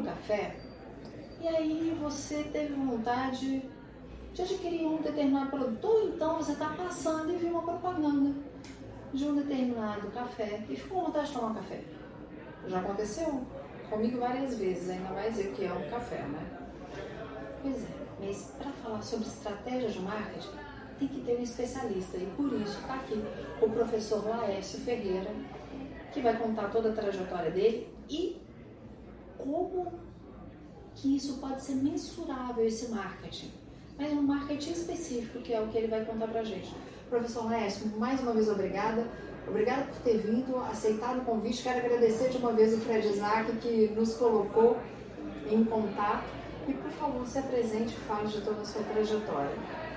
Um café e aí você teve vontade de adquirir um determinado produto, ou então você está passando e viu uma propaganda de um determinado café e ficou com vontade de tomar um café. Já aconteceu comigo várias vezes, ainda mais eu que amo café, né? Pois é, mas para falar sobre estratégia de marketing, tem que ter um especialista e por isso está aqui o professor Laércio Ferreira, que vai contar toda a trajetória dele e como que isso pode ser mensurável, esse marketing mas um marketing específico, que é o que ele vai contar pra gente. Professor Lécio, mais uma vez obrigada. Obrigada por ter vindo, aceitado o convite. Quero agradecer de uma vez o Fred Isaac, que nos colocou em contato. E, por favor, se apresente e fale de toda a sua trajetória.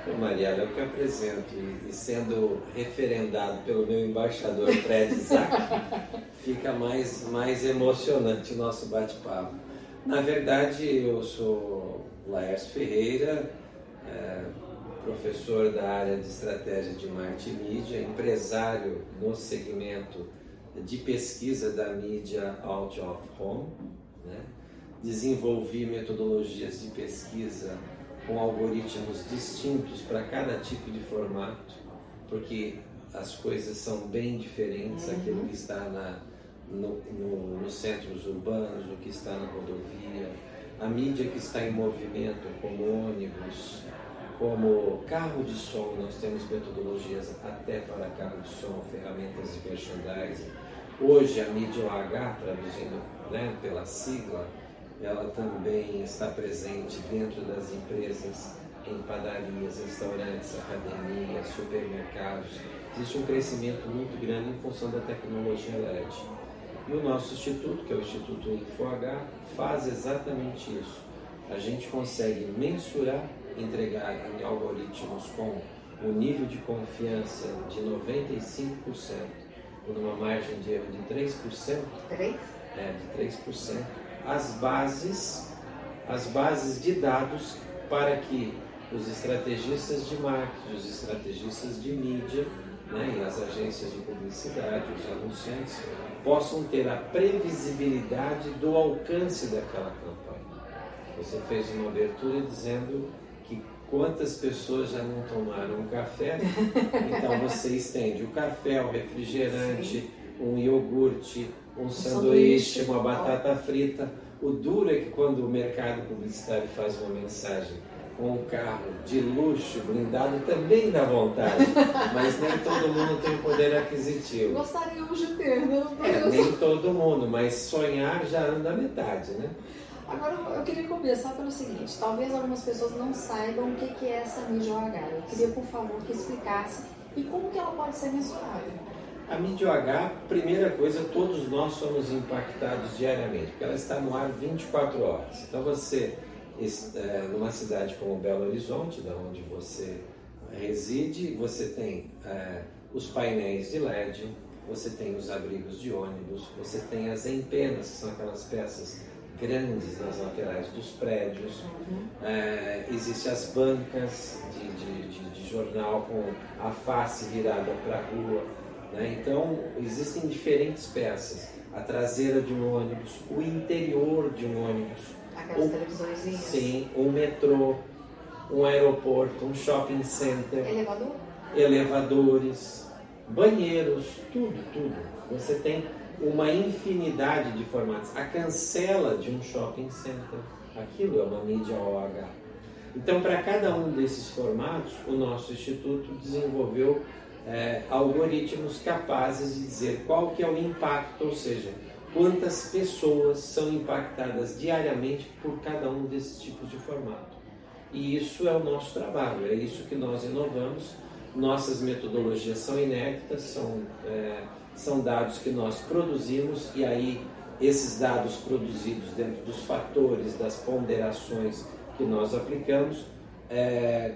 Ô Mariela, eu que apresento, e sendo referendado pelo meu embaixador Fred Isaac, fica mais, mais emocionante o nosso bate-papo. Na verdade, eu sou Laércio Ferreira, é, professor da área de estratégia de marketing e mídia, empresário no segmento de pesquisa da mídia out of home. Né? Desenvolvi metodologias de pesquisa com algoritmos distintos para cada tipo de formato, porque as coisas são bem diferentes, uhum. aquilo que está na, no, no, nos centros urbanos, o que está na rodovia, a mídia que está em movimento, como ônibus, como carro de som, nós temos metodologias até para carro de som, ferramentas de merchandising. Hoje a mídia OH, traduzindo né, pela sigla, ela também está presente dentro das empresas, em padarias, restaurantes, academias, supermercados. Existe um crescimento muito grande em função da tecnologia LED. E o nosso instituto, que é o Instituto InfoH, faz exatamente isso. A gente consegue mensurar entregar em algoritmos com um nível de confiança de 95%, numa margem de erro de 3%, 3? É, de 3%, as bases, as bases de dados para que os estrategistas de marketing, os estrategistas de mídia né, e as agências de publicidade, os anunciantes, possam ter a previsibilidade do alcance daquela campanha. Você fez uma abertura dizendo Quantas pessoas já não tomaram um café? Então você estende o café, o refrigerante, Sim. um iogurte, um, sanduíche, sanduíche, uma batata frita. O duro é que quando o mercado publicitário faz uma mensagem com um carro de luxo, blindado, também dá vontade. Mas nem todo mundo tem poder aquisitivo. Gostaríamos de ter, né? É, nem todo mundo, mas sonhar já anda a metade, né? Agora eu queria começar pelo seguinte, talvez algumas pessoas não saibam o que é essa mídia OH. Eu queria, por favor, que explicasse e como que ela pode ser mensurada. A mídia OH, primeira coisa, todos nós somos impactados diariamente, porque ela está no ar 24 horas. Então você, é, numa cidade como Belo Horizonte, da onde você reside, você tem é, os painéis de LED, você tem os abrigos de ônibus, você tem as empenas, que são aquelas peças grandes nas laterais dos prédios, uhum. é, existem as bancas de, de, de, de, jornal com a face virada para a rua. Né? Então, existem diferentes peças. A traseira de um ônibus, o interior de um ônibus. Aquelas televisões. Sim, um metrô, um aeroporto, um shopping center. Elevador? Elevadores, banheiros, tudo, tudo. Você tem uma infinidade de formatos. A cancela de um shopping center, aquilo é uma mídia OH. Então, para cada um desses formatos, o nosso instituto desenvolveu é, algoritmos capazes de dizer qual que é o impacto, ou seja, quantas pessoas são impactadas diariamente por cada um desses tipos de formato. E isso é o nosso trabalho, é isso que nós inovamos. Nossas metodologias são inéditas, são é, são dados que nós produzimos e aí esses dados produzidos dentro dos fatores, das ponderações que nós aplicamos, é,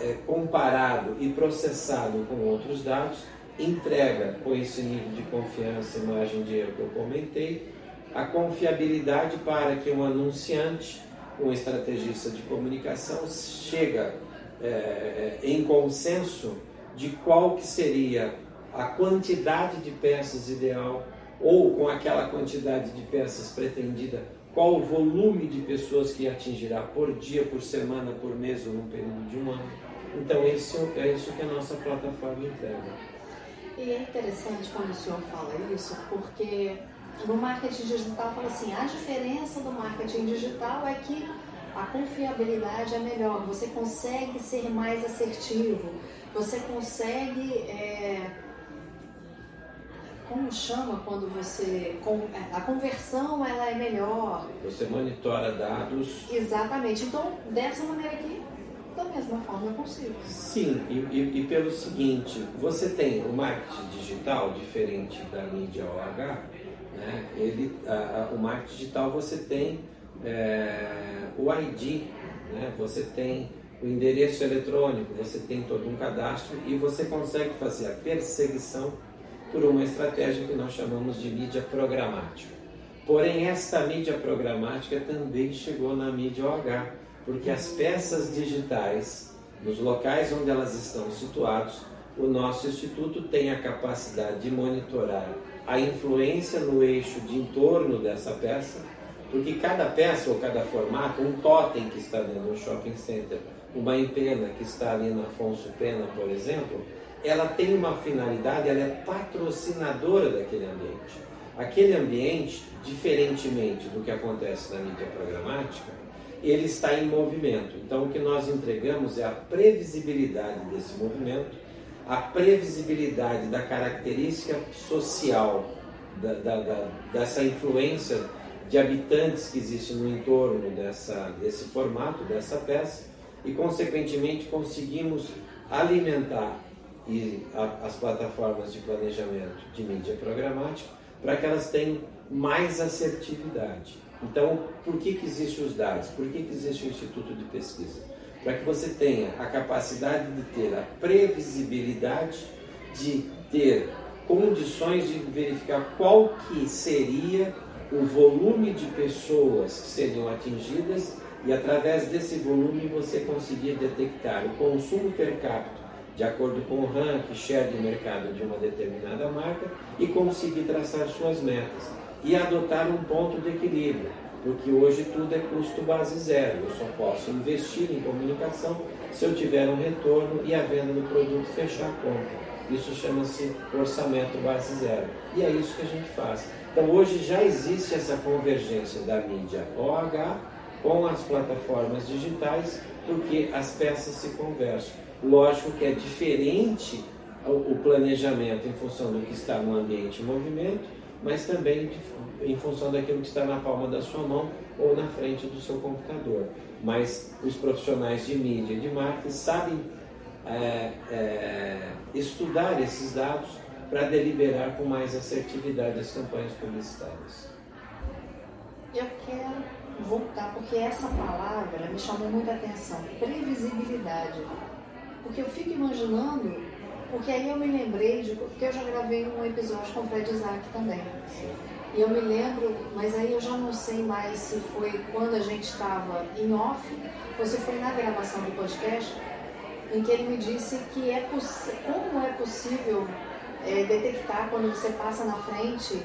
é, comparado e processado com outros dados, entrega com esse nível de confiança, margem de erro que eu comentei, a confiabilidade para que um anunciante, um estrategista de comunicação, chega é, é em consenso de qual que seria a quantidade de peças ideal ou com aquela quantidade de peças pretendida, qual o volume de pessoas que atingirá por dia, por semana, por mês ou num período de um ano. Então, isso é isso que a nossa plataforma entrega. E é interessante quando o senhor fala isso, porque no marketing digital fala assim, a diferença do marketing digital é que a confiabilidade é melhor, você consegue ser mais assertivo, você consegue é, como chama quando você a conversão ela é melhor? Você monitora dados. Exatamente. Então dessa maneira aqui da mesma forma é possível sim e, e, e pelo seguinte você tem o marketing digital diferente da mídia OH né? Ele a, a, o marketing digital você tem é, o ID né? Você tem o endereço eletrônico você tem todo um cadastro e você consegue fazer a perseguição por uma estratégia que nós chamamos de mídia programática. Porém, esta mídia programática também chegou na mídia OH, porque as peças digitais, nos locais onde elas estão situados, o nosso instituto tem a capacidade de monitorar a influência no eixo de entorno dessa peça, porque cada peça ou cada formato, um totem que está dentro do shopping center, uma empena que está ali na Afonso Pena, por exemplo, ela tem uma finalidade, ela é patrocinadora daquele ambiente. Aquele ambiente, diferentemente do que acontece na mídia programática, ele está em movimento. Então, o que nós entregamos é a previsibilidade desse movimento, a previsibilidade da característica social da, da, da, dessa influência de habitantes que existe no entorno dessa, desse formato, dessa peça, e, consequentemente, conseguimos alimentar e a, as plataformas de planejamento de mídia programática para que elas tenham mais assertividade. Então, por que, que existem os dados? Por que, que existe o Instituto de Pesquisa? Para que você tenha a capacidade de ter a previsibilidade de ter condições de verificar qual que seria o volume de pessoas que seriam atingidas e através desse volume você conseguir detectar o consumo per capita de acordo com o ranking, share de mercado de uma determinada marca e conseguir traçar suas metas e adotar um ponto de equilíbrio, porque hoje tudo é custo base zero. Eu só posso investir em comunicação se eu tiver um retorno e a venda do produto fechar a conta. Isso chama-se orçamento base zero. E é isso que a gente faz. Então hoje já existe essa convergência da mídia OH com as plataformas digitais, porque as peças se conversam. Lógico que é diferente o planejamento em função do que está no ambiente em movimento, mas também em função daquilo que está na palma da sua mão ou na frente do seu computador. Mas os profissionais de mídia e de marketing sabem é, é, estudar esses dados para deliberar com mais assertividade as campanhas publicitárias. Eu quero voltar, porque essa palavra me chamou muita atenção: previsibilidade. Porque eu fico imaginando, porque aí eu me lembrei de. Porque eu já gravei um episódio com o Fred Isaac também. E eu me lembro, mas aí eu já não sei mais se foi quando a gente estava em off ou se foi na gravação do podcast, em que ele me disse que é como é possível é, detectar quando você passa na frente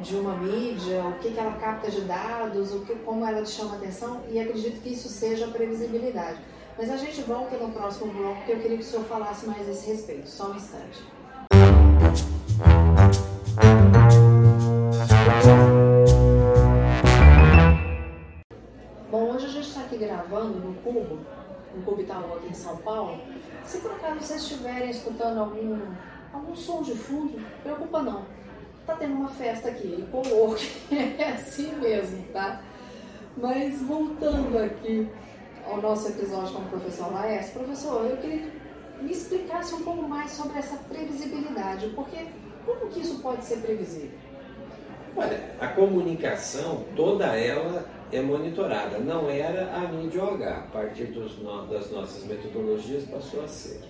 de uma mídia, o que, que ela capta de dados, o que, como ela te chama atenção, e acredito que isso seja a previsibilidade. Mas a gente volta no próximo bloco, porque eu queria que o senhor falasse mais a esse respeito. Só um instante. Bom, hoje a gente está aqui gravando no Cubo, no Cubo Itaú aqui em São Paulo. Se por acaso vocês estiverem escutando algum, algum som de fundo, preocupa não. Tá tendo uma festa aqui, e é assim mesmo, tá? Mas voltando aqui ao nosso episódio com o professor Laércio, professor, eu queria que me explicasse um pouco mais sobre essa previsibilidade, porque como que isso pode ser previsível? Olha, a comunicação, toda ela é monitorada. Não era a mídia OH, a partir no, das nossas metodologias passou a ser.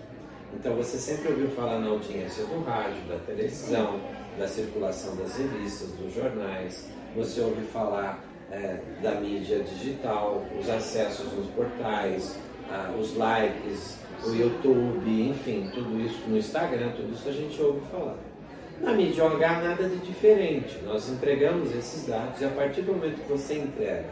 Então você sempre ouviu falar na audiência do rádio, da televisão, da circulação das revistas, dos jornais, você ouve falar é, da mídia digital, os acessos nos portais, os likes, o YouTube, enfim, tudo isso no Instagram, tudo isso a gente ouve falar. Na mídia OH nada de diferente. Nós entregamos esses dados e a partir do momento que você entrega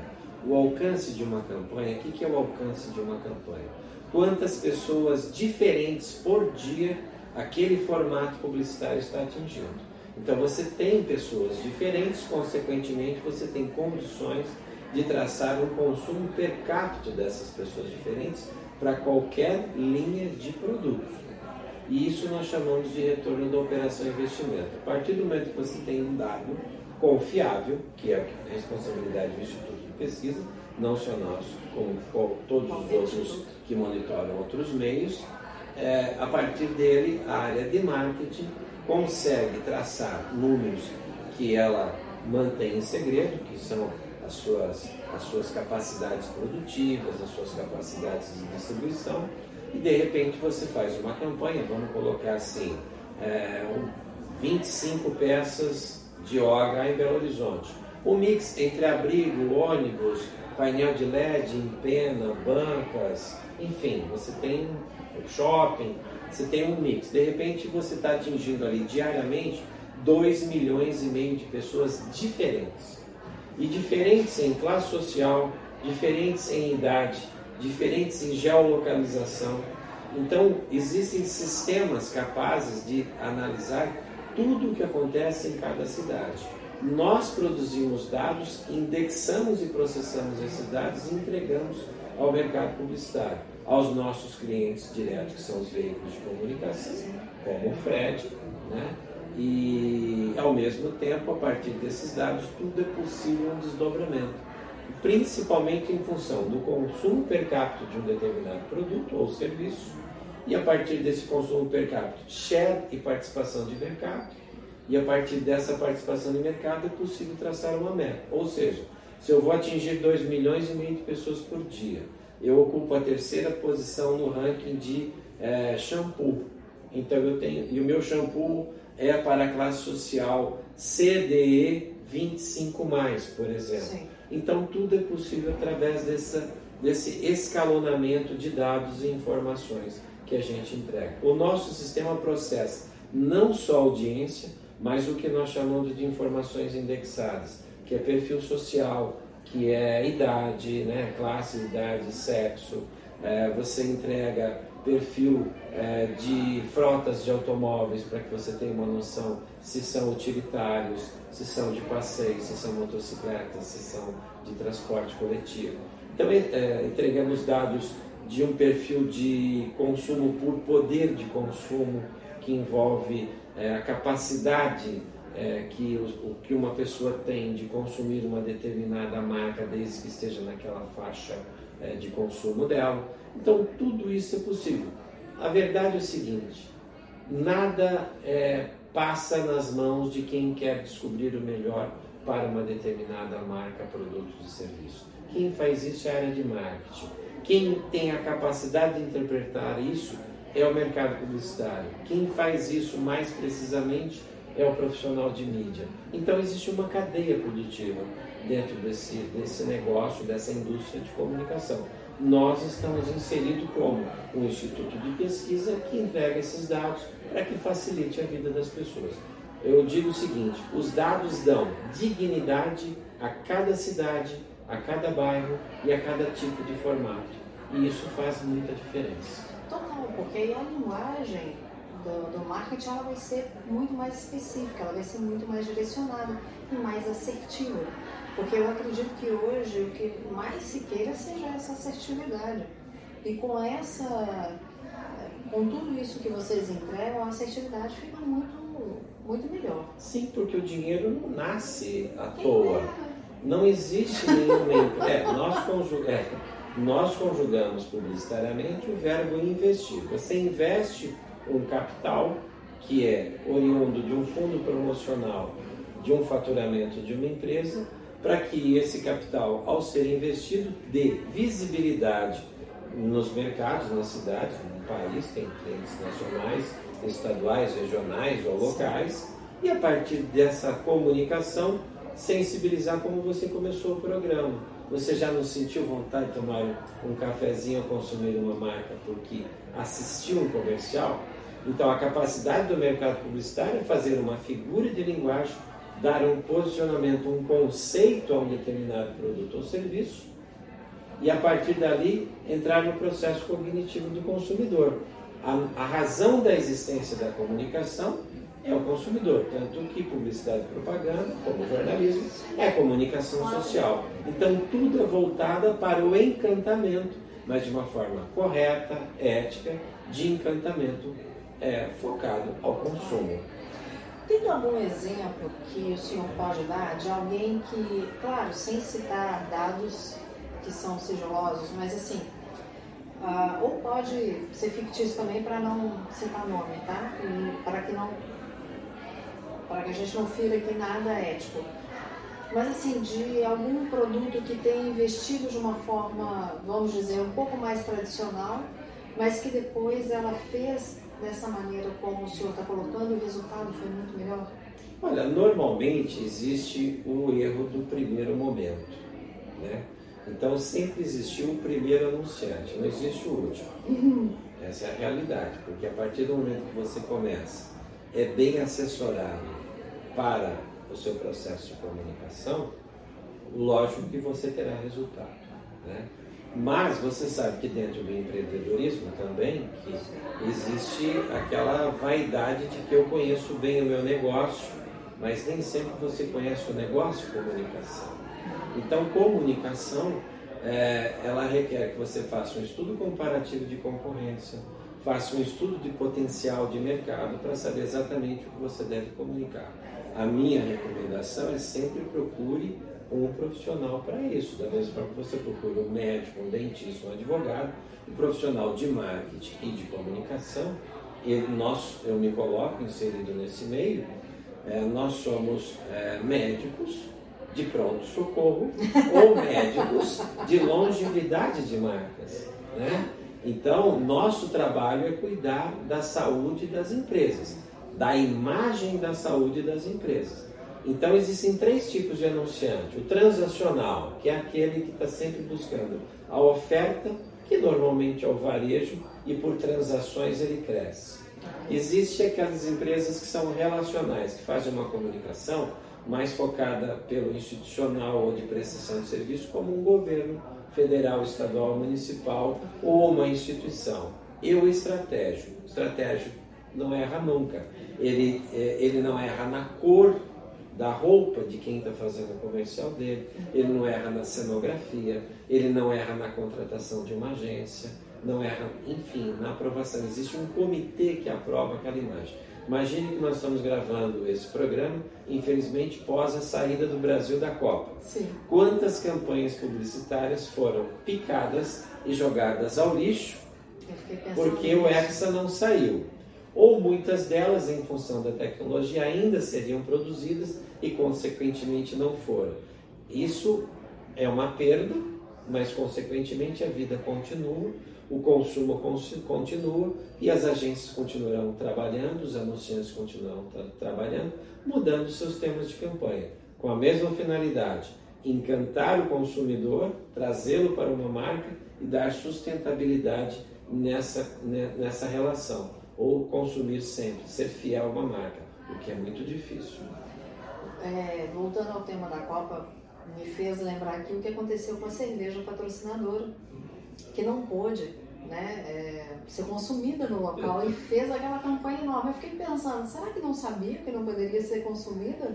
o alcance de uma campanha, o que é o alcance de uma campanha? Quantas pessoas diferentes por dia aquele formato publicitário está atingindo? Então você tem pessoas diferentes, consequentemente você tem condições de traçar um consumo per capita dessas pessoas diferentes para qualquer linha de produtos. E isso nós chamamos de retorno da operação investimento. A partir do momento que você tem um dado confiável, que é a responsabilidade do Instituto de Pesquisa, não só nosso, como todos os outros que monitoram outros meios, é, a partir dele a área de marketing consegue traçar números que ela mantém em segredo, que são as suas, as suas capacidades produtivas, as suas capacidades de distribuição, e de repente você faz uma campanha, vamos colocar assim, é, 25 peças de OH em Belo Horizonte. O mix entre abrigo, ônibus, painel de LED, empena, bancas, enfim, você tem shopping, você tem um mix. De repente você está atingindo ali diariamente 2 milhões e meio de pessoas diferentes. E diferentes em classe social, diferentes em idade, diferentes em geolocalização. Então, existem sistemas capazes de analisar tudo o que acontece em cada cidade. Nós produzimos dados, indexamos e processamos esses dados e entregamos ao mercado publicitário aos nossos clientes diretos, que são os veículos de comunicação, como o Fred, né? e ao mesmo tempo, a partir desses dados, tudo é possível um desdobramento, principalmente em função do consumo per capita de um determinado produto ou serviço, e a partir desse consumo per capita, share e participação de mercado, e a partir dessa participação de mercado é possível traçar uma meta. Ou seja, se eu vou atingir 2 milhões e meio de pessoas por dia, eu ocupo a terceira posição no ranking de é, shampoo. Então eu tenho, e o meu shampoo é para a classe social CDE 25, por exemplo. Sim. Então tudo é possível através dessa, desse escalonamento de dados e informações que a gente entrega. O nosso sistema processa não só audiência, mas o que nós chamamos de informações indexadas, que é perfil social, que é idade, né, classe, idade, sexo. É, você entrega perfil é, de frotas de automóveis para que você tenha uma noção se são utilitários, se são de passeio, se são motocicletas, se são de transporte coletivo. Então, é, entregamos dados de um perfil de consumo por poder de consumo que envolve é, a capacidade é, que, o, que uma pessoa tem de consumir uma determinada marca, desde que esteja naquela faixa é, de consumo dela. Então, tudo isso é possível. A verdade é o seguinte: nada é, passa nas mãos de quem quer descobrir o melhor para uma determinada marca, produto e serviço. Quem faz isso é a área de marketing. Quem tem a capacidade de interpretar isso é o mercado publicitário. Quem faz isso mais precisamente é o profissional de mídia. Então existe uma cadeia produtiva dentro desse, desse negócio, dessa indústria de comunicação. Nós estamos inseridos como um instituto de pesquisa que entrega esses dados para que facilite a vida das pessoas. Eu digo o seguinte: os dados dão dignidade a cada cidade, a cada bairro e a cada tipo de formato. E isso faz muita diferença. Total, porque a linguagem do, do marketing ela vai ser muito mais específica, ela vai ser muito mais direcionada e mais assertiva. Porque eu acredito que hoje o que mais se queira seja essa assertividade. E com essa, com tudo isso que vocês entregam, a assertividade fica muito, muito melhor. Sim, porque o dinheiro não nasce à toa. Não existe nenhum. é, nós, conjug... é, nós conjugamos publicitariamente o verbo investir. Você investe um capital que é oriundo de um fundo promocional de um faturamento de uma empresa para que esse capital, ao ser investido, dê visibilidade nos mercados, nas cidades, no país, tem clientes nacionais, estaduais, regionais ou locais, e a partir dessa comunicação, sensibilizar como você começou o programa. Você já não sentiu vontade de tomar um cafezinho ou consumir uma marca porque assistiu um comercial? Então, a capacidade do mercado publicitário é fazer uma figura de linguagem, dar um posicionamento, um conceito a um determinado produto ou serviço e, a partir dali, entrar no processo cognitivo do consumidor. A, a razão da existência da comunicação é o consumidor, tanto que publicidade e propaganda, como jornalismo, é comunicação social. Então, tudo é voltado para o encantamento, mas de uma forma correta, ética, de encantamento é, focado ao consumo. Tem algum exemplo que o senhor pode dar de alguém que, claro, sem citar dados que são sigilosos, mas assim, uh, ou pode ser fictício também para não citar nome, tá? Para que não, para que a gente não fira aqui nada ético. Mas assim, de algum produto que tenha investido de uma forma, vamos dizer, um pouco mais tradicional, mas que depois ela fez dessa maneira como o senhor está colocando, o resultado foi muito melhor? Olha, normalmente existe o erro do primeiro momento, né? Então sempre existiu o primeiro anunciante, não existe o último. Uhum. Essa é a realidade, porque a partir do momento que você começa, é bem assessorado para o seu processo de comunicação, lógico que você terá resultado. Né? Mas você sabe que dentro do empreendedorismo também existe aquela vaidade de que eu conheço bem o meu negócio, mas nem sempre você conhece o negócio comunicação. Então, comunicação, é, ela requer que você faça um estudo comparativo de concorrência, faça um estudo de potencial de mercado para saber exatamente o que você deve comunicar. A minha recomendação é sempre procure um profissional para isso. Da mesma forma que você procura um médico, um dentista, um advogado, um profissional de marketing e de comunicação, e nós, eu me coloco inserido nesse meio, é, nós somos é, médicos de pronto-socorro ou médicos de longevidade de marcas. Né? Então, nosso trabalho é cuidar da saúde das empresas, da imagem da saúde das empresas. Então existem três tipos de anunciante. O transacional, que é aquele que está sempre buscando a oferta, que normalmente é o varejo, e por transações ele cresce. Existem aquelas empresas que são relacionais, que fazem uma comunicação mais focada pelo institucional ou de prestação de serviço, como um governo federal, estadual, municipal ou uma instituição. E o estratégico. O estratégico não erra nunca. Ele, é, ele não erra na cor da roupa de quem está fazendo o comercial dele, ele não erra na cenografia, ele não erra na contratação de uma agência, não erra, enfim, na aprovação. Existe um comitê que aprova aquela imagem. Imagine que nós estamos gravando esse programa, infelizmente, pós a saída do Brasil da Copa. Sim. Quantas campanhas publicitárias foram picadas e jogadas ao lixo porque o Hexa não saiu? Ou muitas delas, em função da tecnologia, ainda seriam produzidas e, consequentemente, não foram. Isso é uma perda, mas, consequentemente, a vida continua, o consumo continua e as agências continuarão trabalhando, os anunciantes continuarão tra trabalhando, mudando seus temas de campanha, com a mesma finalidade: encantar o consumidor, trazê-lo para uma marca e dar sustentabilidade nessa, nessa relação, ou consumir sempre, ser fiel a uma marca, o que é muito difícil é, voltando ao tema da Copa, me fez lembrar aqui o que aconteceu com a cerveja patrocinadora, que não pôde né, é, ser consumida no local e fez aquela campanha enorme. Eu fiquei pensando, será que não sabia que não poderia ser consumida?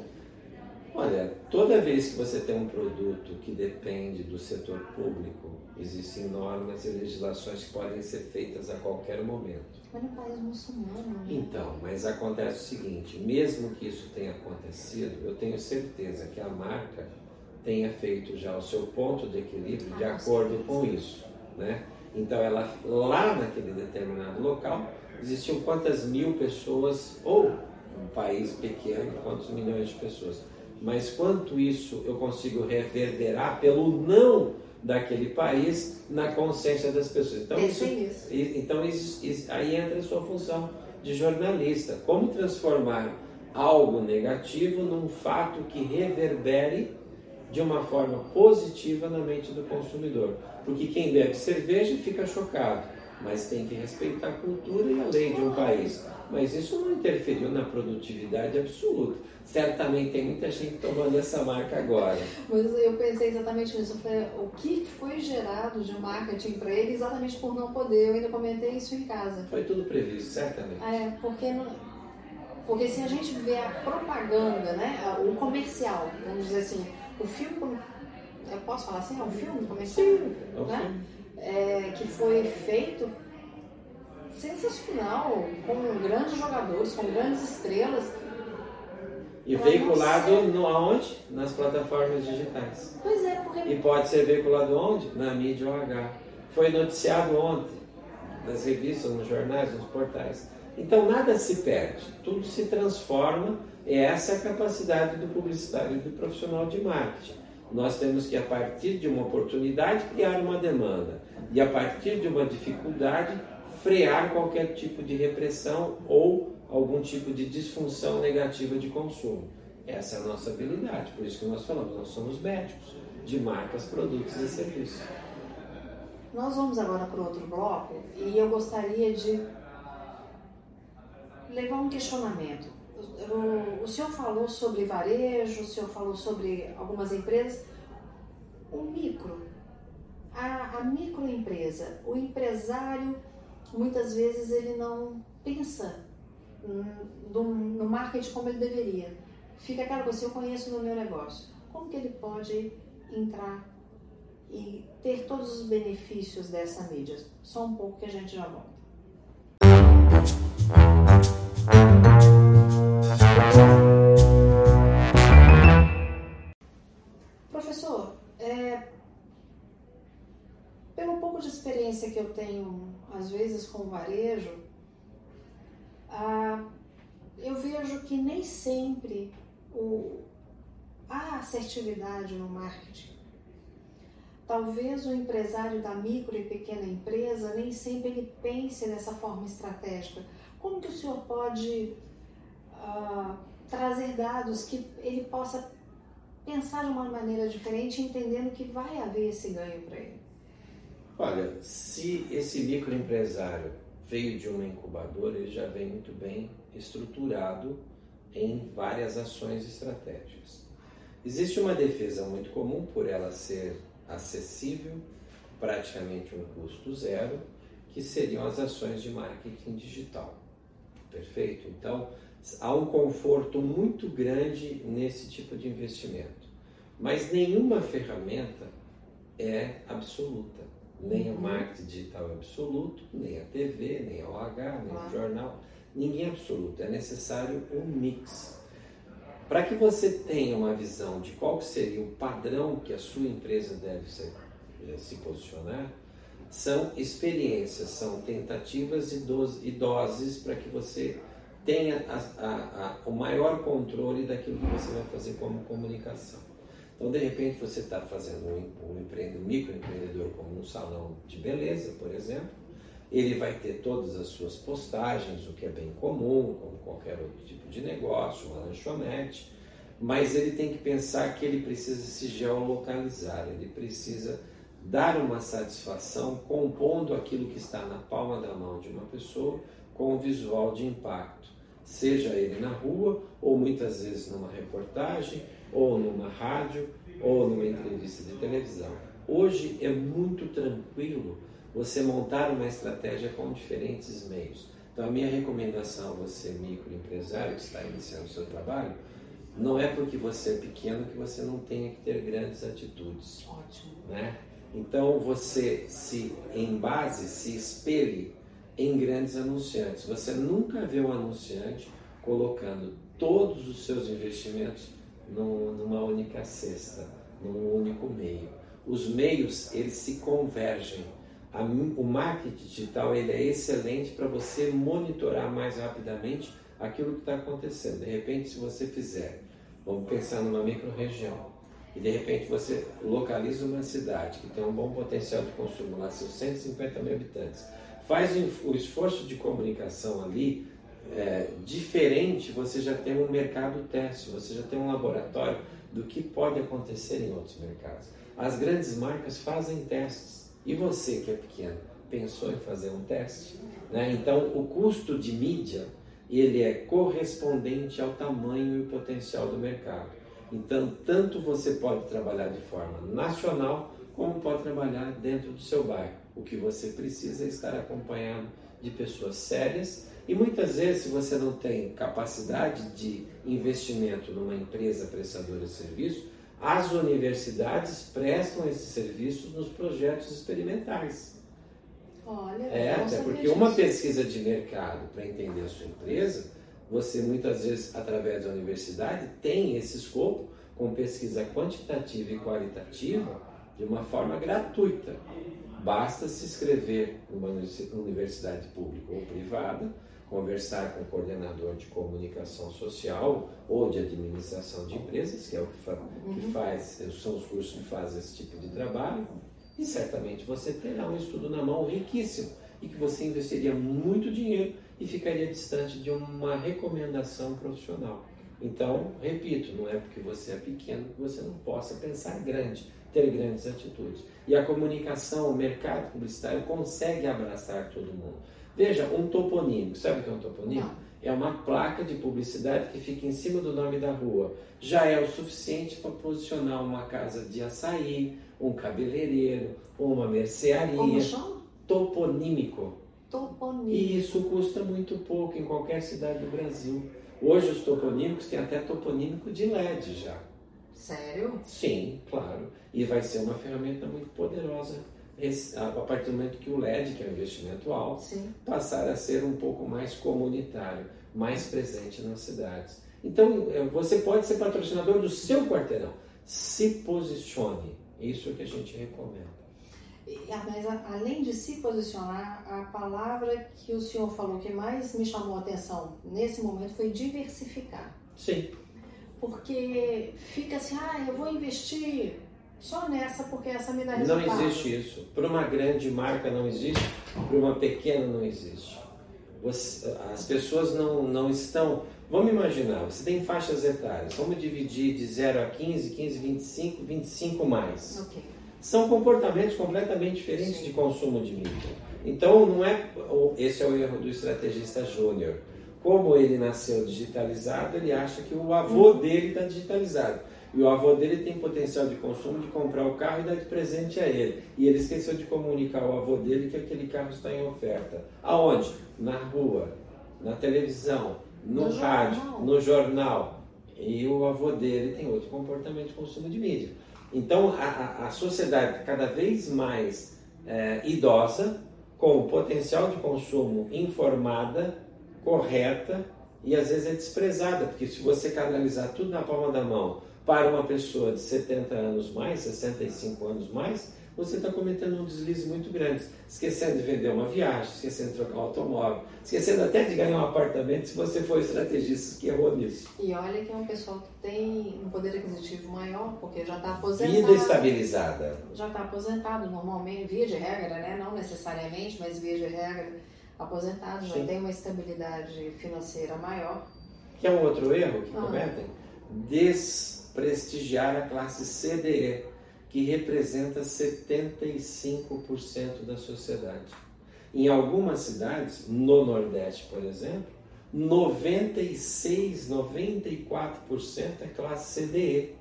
Olha, toda vez que você tem um produto que depende do setor público, existem normas e legislações que podem ser feitas a qualquer momento. Mas no país muçulmano. Né? Então, mas acontece o seguinte: mesmo que isso tenha acontecido, eu tenho certeza que a marca tenha feito já o seu ponto de equilíbrio ah, de acordo com isso, né? Então, ela lá naquele determinado local existiam quantas mil pessoas ou um país pequeno, quantos milhões de pessoas mas quanto isso eu consigo reverberar pelo não daquele país na consciência das pessoas. Então, É, isso, isso. então isso- isso- aí entra a sua função de jornalista. Como transformar algo negativo num fato que reverbere de uma forma positiva na mente do consumidor. Porque quem bebe cerveja fica chocado, mas tem que respeitar a cultura e a lei de um país. Mas isso não interferiu na produtividade absoluta. Certamente tem muita gente tomando essa marca agora. Mas eu pensei exatamente nisso. O que foi gerado de marketing para ele exatamente por não poder? Eu ainda comentei isso em casa. Foi tudo previsto, certamente. É, porque, porque se a gente vê a propaganda, né, o comercial, vamos dizer assim, o filme, eu posso falar assim, é um filme comercial, É um né? filme. É, que foi feito sensacional, com grandes jogadores, com grandes estrelas. E veiculado ser- no, aonde? Nas plataformas digitais. Pois é, porque E pode ser veiculado onde? Na mídia OH. Foi noticiado ontem, nas revistas, nos jornais, nos portais. Então nada se perde, tudo se transforma. E essa é a capacidade do publicitário e do profissional de marketing. Nós temos que, a partir de uma oportunidade, criar uma demanda. E a partir de uma dificuldade, frear qualquer tipo de repressão ou algum tipo de disfunção negativa de consumo. Essa é a nossa habilidade, por isso que nós falamos, nós somos médicos de marcas, produtos e serviços. Nós vamos agora para outro bloco e eu gostaria de levar um questionamento. O, senhor falou sobre varejo, o senhor falou sobre algumas empresas. O micro, a, a microempresa, o empresário, muitas vezes ele não pensa no, no marketing como ele deveria. Fica aquela coisa, eu conheço no meu negócio, como que ele pode entrar e ter todos os benefícios dessa mídia. Só um pouco que a gente já volta. Com o varejo, ah, eu vejo que nem sempre o, há assertividade no marketing. Talvez o empresário da micro e pequena empresa nem sempre ele pense dessa forma estratégica. Como que o senhor pode ah, trazer dados que ele possa pensar de uma maneira diferente, entendendo que vai haver esse ganho para ele? Olha, se esse microempresário veio de uma incubadora, ele já vem muito bem estruturado em várias ações estratégicas. Existe uma defesa muito comum por ela ser acessível, praticamente um custo zero, que seriam as ações de marketing digital. Perfeito? Então, há um conforto muito grande nesse tipo de investimento. Mas nenhuma ferramenta é absoluta. Nem o marketing digital é absoluto, nem a TV, nem a OH, nem o jornal. Ninguém é absoluto. É necessário um mix. Para que você tenha uma visão de qual seria o padrão que a sua empresa deve ser- eh, se posicionar, são experiências, são tentativas e, e doses para que você tenha a- a- a- o maior controle daquilo que você vai fazer como comunicação. Então, de repente, você está fazendo um, um, empreende- um microempreendedor como um salão de beleza, por exemplo, ele vai ter todas as suas postagens, o que é bem comum, como qualquer outro tipo de negócio, uma lanchonete, mas ele tem que pensar que ele precisa se geolocalizar, ele precisa dar uma satisfação compondo aquilo que está na palma da mão de uma pessoa com um visual de impacto, seja ele na rua ou muitas vezes numa reportagem ou numa rádio ou numa entrevista de televisão. Hoje é muito tranquilo você montar uma estratégia com diferentes meios. Então a minha recomendação a você microempresário que está iniciando o seu trabalho não é porque você é pequeno que você não tenha que ter grandes atitudes Ótimo. né? Então você se em base se espelhe em grandes anunciantes. Você nunca vê um anunciante colocando todos os seus investimentos num- numa única cesta, num único meio. Os meios eles se convergem. A o marketing digital ele é excelente para você monitorar mais rapidamente aquilo que está acontecendo. De repente, se você fizer Vamos pensar numa micro-região. E de repente você localiza uma cidade que tem um bom potencial de consumo, lá seus 150 mil habitantes. Faz o esforço de comunicação ali é, diferente, você já tem um mercado teste, você já tem um laboratório do que pode acontecer em outros mercados. As grandes marcas fazem testes. E você que é pequeno, pensou em fazer um teste? Né? Então, o custo de mídia ele é correspondente ao tamanho e potencial do mercado. Então, tanto você pode trabalhar de forma nacional, como pode trabalhar dentro do seu bairro. O que você precisa é estar acompanhado de pessoas sérias e muitas vezes, se você não tem capacidade de investimento numa empresa prestadora de serviço, as universidades prestam esses serviços nos projetos experimentais. Olha, é, até porque uma pesquisa de mercado para entender a sua empresa, você muitas vezes, através da universidade, tem esse escopo com pesquisa quantitativa e qualitativa de uma forma gratuita. Basta se inscrever numa universidade pública ou privada, conversar com o coordenador de comunicação social ou de administração de empresas, que é o que, fa uhum. que faz, são os cursos que fazem esse tipo de trabalho, e certamente você terá um estudo na mão riquíssimo e que você investiria muito dinheiro e ficaria distante de uma recomendação profissional. Então, repito, não é porque você é pequeno que você não possa pensar grande, ter grandes atitudes. E a comunicação, o mercado publicitário consegue abraçar todo mundo. Veja, um toponímico, sabe o que é um toponímico? Não. É uma placa de publicidade que fica em cima do nome da rua. Já é o suficiente para posicionar uma casa de açaí, um cabeleireiro, uma mercearia. Como chama? Toponímico. Toponímico. E isso custa muito pouco em qualquer cidade do Brasil. Hoje os toponímicos têm até toponímico de LED já. Sério? Sim, claro. E vai ser uma ferramenta muito poderosa a partir do momento que o LED, que é um investimento alto, Sim. passar a ser um pouco mais comunitário, mais presente nas cidades. Então, é, você pode ser patrocinador do seu quarteirão. Se posicione. Isso é o que a gente recomenda. Ah, mas além de se posicionar, a palavra que o senhor falou que mais me chamou a atenção nesse momento foi diversificar. Sim. Porque fica assim, ah, eu vou investir só nessa, porque essa me dá resultado. Não existe isso. Para uma grande marca não existe, para uma pequena não existe. As pessoas não, não estão. Vamos imaginar, você tem faixas etárias, vamos dividir de 0 a 15, 15, 25, 25 mais. Okay. São comportamentos completamente diferentes Sim. de consumo de mídia. Então, não é. Esse é o erro do estrategista júnior. Como ele nasceu digitalizado, ele acha que o avô hum. dele está digitalizado. E o avô dele tem potencial de consumo de comprar o carro e dar de presente a ele. E ele esqueceu de comunicar ao avô dele que aquele carro está em oferta. Aonde? Na rua, na televisão, no, no rádio, jornal. no jornal. E o avô dele tem outro comportamento de consumo de mídia. Então a, a sociedade cada vez mais é, idosa, com potencial de consumo informada, correta e às vezes é desprezada, porque se você canalizar tudo na palma da mão para uma pessoa de 70 anos mais, 65 anos mais, você está cometendo um deslize muito grande, esquecendo de vender uma viagem, esquecendo de trocar um automóvel, esquecendo até de ganhar um apartamento se você for estrategista que errou nisso. E olha que é um pessoal que tem um poder aquisitivo maior, porque já está aposentado. Vida estabilizada. Já está aposentado, normalmente, via de regra, né? não necessariamente, mas via de regra, aposentado, Sim. já tem uma estabilidade financeira maior. Que é um outro erro que ah. cometem? Des prestigiar a classe CDE, que representa 75% da sociedade. Em algumas cidades, no Nordeste, por exemplo, 96, 94% é classe CDE.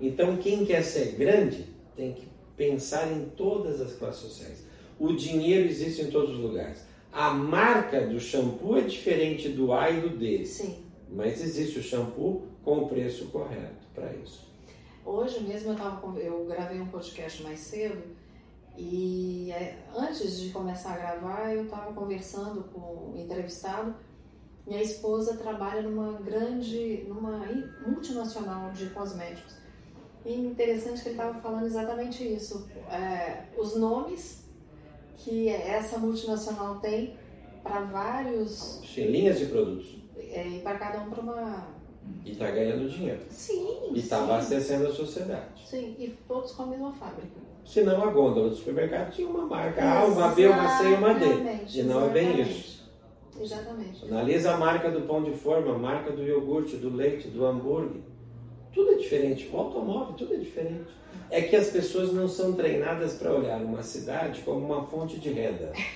Então, quem quer ser grande tem que pensar em todas as classes sociais. O dinheiro existe em todos os lugares. A marca do shampoo é diferente do A e do D. Sim. Mas existe o shampoo com o preço correto para isso. Hoje mesmo eu, tava, eu gravei um podcast mais cedo e é, antes de começar a gravar eu estava conversando com o entrevistado. Minha esposa trabalha numa grande, numa multinacional de cosméticos. E interessante que ele estava falando exatamente isso. É, os nomes que essa multinacional tem para vários. Sim, linhas de produtos. É, e para cada um para uma E está ganhando dinheiro. Sim. E está abastecendo a sociedade. Sim, e todos com a mesma fábrica. Se não, a gôndola do supermercado tinha uma marca A, uma B, uma C e uma D. E não é bem isso. Exatamente. Analisa a marca do pão de forma, a marca do iogurte, do leite, do hambúrguer. Tudo é diferente. O automóvel, tudo é diferente. É que as pessoas não são treinadas para olhar uma cidade como uma fonte de renda.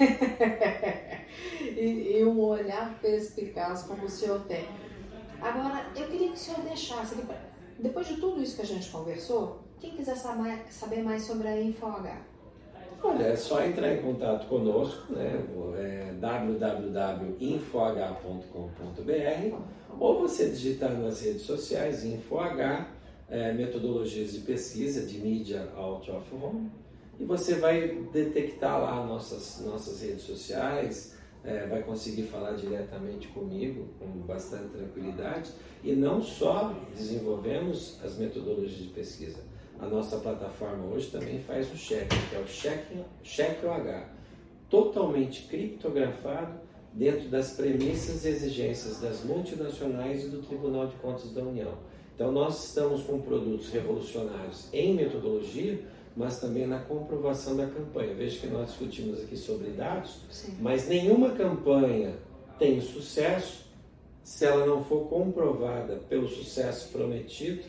e, e um olhar perspicaz como o senhor tem. Agora, eu queria que o senhor deixasse, pra- depois de tudo isso que a gente conversou, quem quiser saber, mais sobre a InfoH, Olha, é só entrar em contato conosco, né? É www.infoh.com.br ou você digitar nas redes sociais InfoH, é, metodologias de pesquisa de mídia out of home, e você vai detectar lá nossas, nossas redes sociais, é, vai conseguir falar diretamente comigo com bastante tranquilidade. E não só desenvolvemos as metodologias de pesquisa, a nossa plataforma hoje também faz o cheque, que é o cheque, cheque OH, totalmente criptografado dentro das premissas e exigências das multinacionais e do Tribunal de Contas da União. Então nós estamos com produtos revolucionários em metodologia, mas também na comprovação da campanha. Veja que nós discutimos aqui sobre dados, sim, mas nenhuma campanha tem sucesso se ela não for comprovada pelo sucesso prometido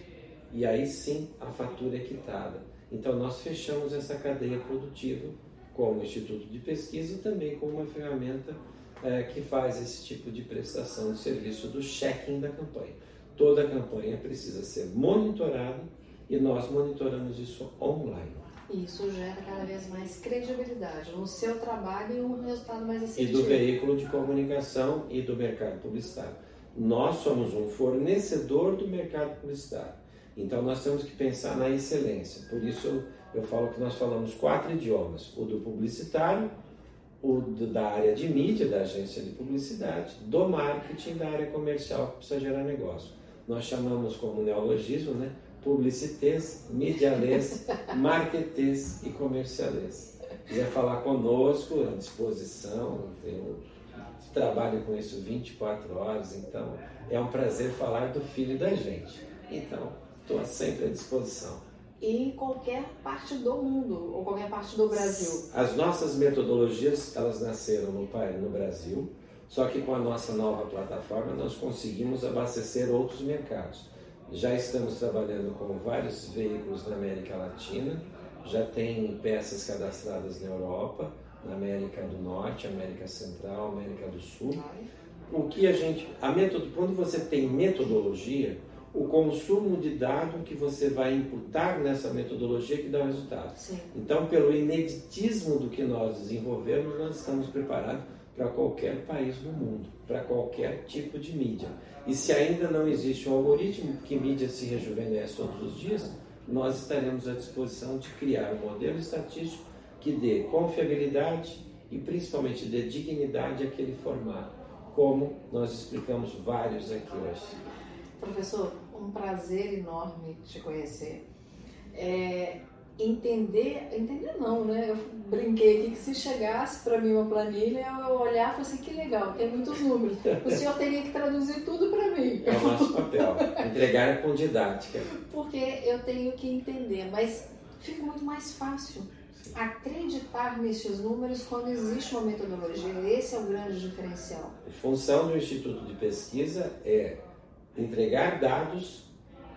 e aí sim a fatura é quitada. Então nós fechamos essa cadeia produtiva como instituto de pesquisa e também como uma ferramenta eh, que faz esse tipo de prestação de serviço do checking da campanha. Toda a campanha precisa ser monitorada e nós monitoramos isso online. isso gera cada vez mais credibilidade no seu trabalho e um resultado mais e assertivo. do veículo de comunicação e do mercado publicitário. Nós somos um fornecedor do mercado publicitário. Então nós temos que pensar na excelência. Por isso eu, falo que nós falamos quatro idiomas: o do publicitário, o da área de mídia, da agência de publicidade, do marketing, da área comercial que precisa gerar negócio. Nós chamamos como neologismo, né? Publicitês, medialês, marketês e comercialês. Quiser falar conosco, à disposição, eu trabalho com isso 24 horas, então é um prazer falar do filho da gente. Então, estou sempre à disposição. E em qualquer parte do mundo, ou qualquer parte do Brasil. As nossas metodologias, elas nasceram no, no Brasil, só que com a nossa nova plataforma nós conseguimos abastecer outros mercados. Já estamos trabalhando com vários veículos na América Latina, já tem peças cadastradas na Europa, na América do Norte, América Central, América do Sul. O que a gente, a metodo, quando você tem metodologia, o consumo de dado que você vai imputar nessa metodologia que dá o resultado. Sim. Então, pelo ineditismo do que nós desenvolvemos, nós estamos preparados para qualquer país do mundo, para qualquer tipo de mídia. E se ainda não existe um algoritmo, que mídia se rejuvenesce todos os dias, nós estaremos à disposição de criar um modelo estatístico que dê confiabilidade e principalmente dê dignidade àquele formato, como nós explicamos vários aqui hoje. Professor, um prazer enorme te conhecer. É, entender, entender não, né? Eu brinquei aqui que se chegasse para mim uma planilha, eu olhar e falar assim, que legal, tem muitos números. O senhor teria que traduzir tudo para mim. É o nosso papel, entregar com didática. Porque eu tenho que entender, mas fica muito mais fácil acreditar nesses números quando existe uma metodologia. Esse é o grande diferencial. A função do Instituto de Pesquisa é entregar dados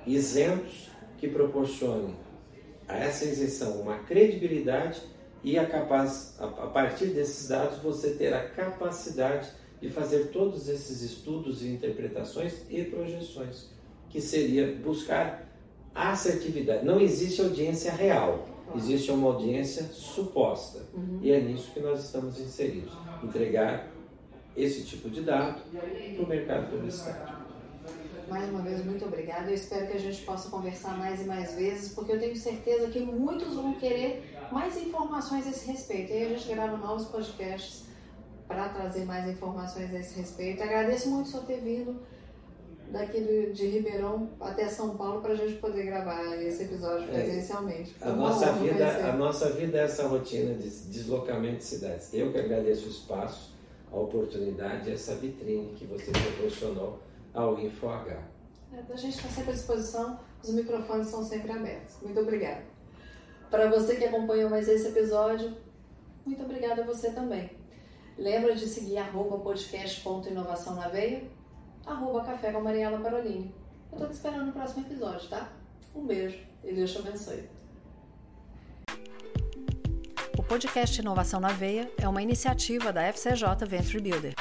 isentos que proporcionem a essa isenção uma credibilidade e a, capaz, a, a partir desses dados você ter a capacidade de fazer todos esses estudos e interpretações e projeções, que seria buscar assertividade. Não existe audiência real, existe uma audiência suposta. E é nisso que nós estamos inseridos. Entregar esse tipo de dado para o mercado publicitário. Mais uma vez, muito obrigada. Eu espero que a gente possa conversar mais e mais vezes, porque eu tenho certeza que muitos vão querer mais informações a esse respeito. E aí a gente grava novos podcasts para trazer mais informações a esse respeito. Agradeço muito o senhor ter vindo daqui do- de Ribeirão até São Paulo para a gente poder gravar esse episódio É. presencialmente. A Foi uma nossa, vida, conhecer. a nossa vida é essa rotina de deslocamento de cidades. Eu que agradeço o espaço, a oportunidade, essa vitrine que você proporcionou ao InfoH. A gente está sempre à disposição, os microfones são sempre abertos. Muito obrigada. Para você que acompanhou mais esse episódio, muito obrigada a você também. Lembra de seguir arroba podcast.inovação na veia, arroba café com Mariela Parolini. Eu tô te esperando no próximo episódio, tá? Um beijo e Deus te abençoe. O podcast Inovação na Veia é uma iniciativa da FCJ Venture Builder.